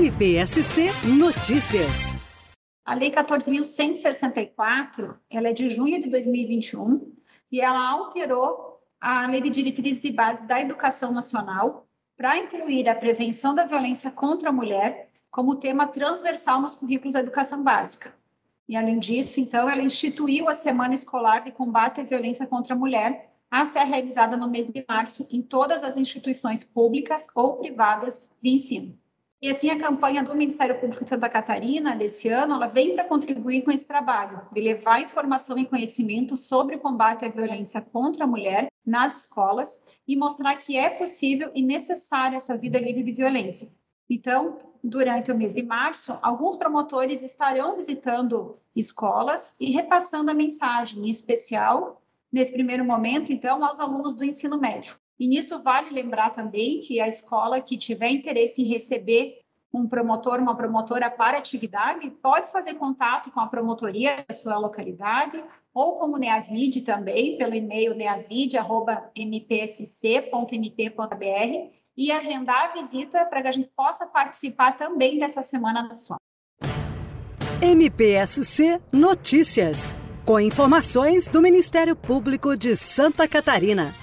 MPSC Notícias. A Lei 14.164, ela é de junho de 2021 e ela alterou a Lei de Diretrizes e Bases da Educação Nacional para incluir a prevenção da violência contra a mulher como tema transversal nos currículos da educação básica. E, além disso, então, ela instituiu a Semana Escolar de Combate à Violência contra a Mulher, a ser realizada no mês de março em todas as instituições públicas ou privadas de ensino. E assim, a campanha do Ministério Público de Santa Catarina, desse ano, ela vem para contribuir com esse trabalho, de levar informação e conhecimento sobre o combate à violência contra a mulher nas escolas e mostrar que é possível e necessária essa vida livre de violência. Então, durante o mês de março, alguns promotores estarão visitando escolas e repassando a mensagem, em especial, nesse primeiro momento, então, aos alunos do ensino médio. E nisso vale lembrar também que a escola que tiver interesse em receber um promotor, uma promotora para atividade, pode fazer contato com a promotoria da sua localidade ou com o NEAVID também, pelo e-mail neavid.mpsc.mp.br e agendar a visita para que a gente possa participar também dessa Semana Nacional. MPSC Notícias, com informações do Ministério Público de Santa Catarina.